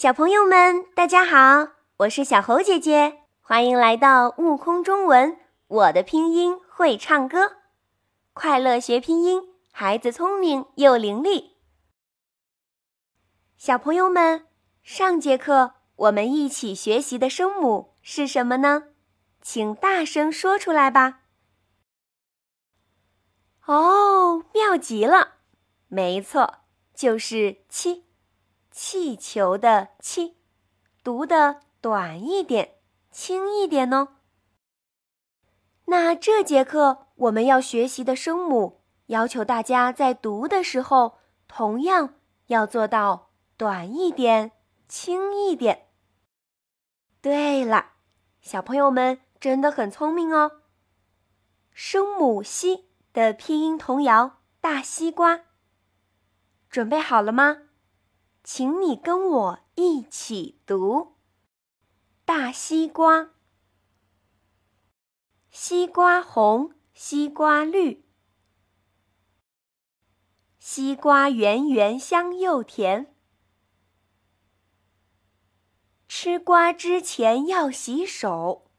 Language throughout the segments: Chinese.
小朋友们，大家好，我是小猴姐姐，欢迎来到悟空中文。我的拼音会唱歌，快乐学拼音，孩子聪明又伶俐。小朋友们，上节课我们一起学习的声母是什么呢？请大声说出来吧。哦，妙极了，没错，就是“七”。气球的“气”，读的短一点，轻一点哦。那这节课我们要学习的声母，要求大家在读的时候，同样要做到短一点，轻一点。对了，小朋友们真的很聪明哦。声母“西”的拼音童谣《大西瓜》，准备好了吗？请你跟我一起读：大西瓜，西瓜红，西瓜绿，西瓜圆圆香又甜。吃瓜之前要洗手，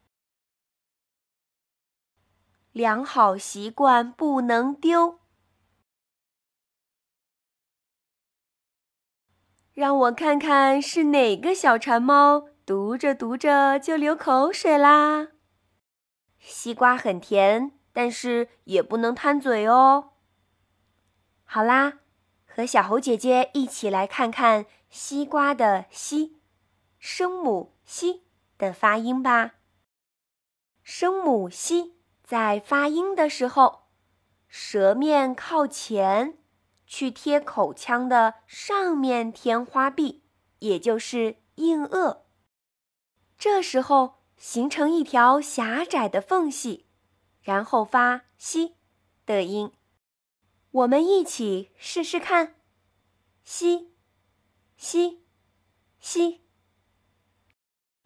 良好习惯不能丢。让我看看是哪个小馋猫读着读着就流口水啦。西瓜很甜，但是也不能贪嘴哦。好啦，和小猴姐姐一起来看看西瓜的“西”声母“西”的发音吧。声母“西”在发音的时候，舌面靠前。去贴口腔的上面天花壁，也就是硬腭。这时候形成一条狭窄的缝隙，然后发“西”的音。我们一起试试看，“西，西，西”，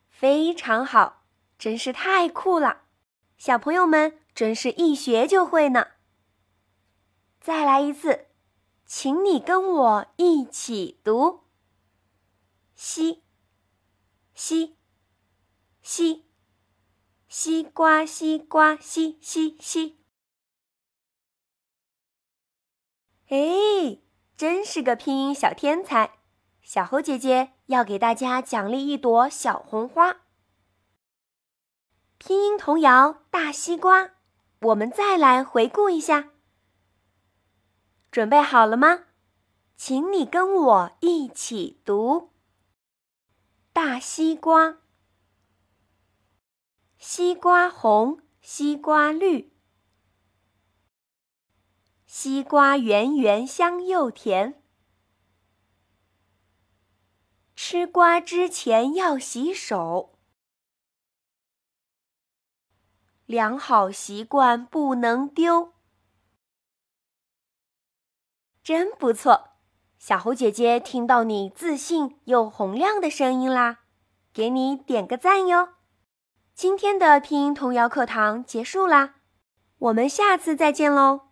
非常好，真是太酷了！小朋友们真是一学就会呢。再来一次。请你跟我一起读：西，西，西，西瓜，西瓜，西西西。哎，真是个拼音小天才！小猴姐姐要给大家奖励一朵小红花。拼音童谣《大西瓜》，我们再来回顾一下。准备好了吗？请你跟我一起读：大西瓜，西瓜红，西瓜绿，西瓜圆圆香又甜。吃瓜之前要洗手，良好习惯不能丢。真不错，小猴姐姐听到你自信又洪亮的声音啦，给你点个赞哟！今天的拼音童谣课堂结束啦，我们下次再见喽。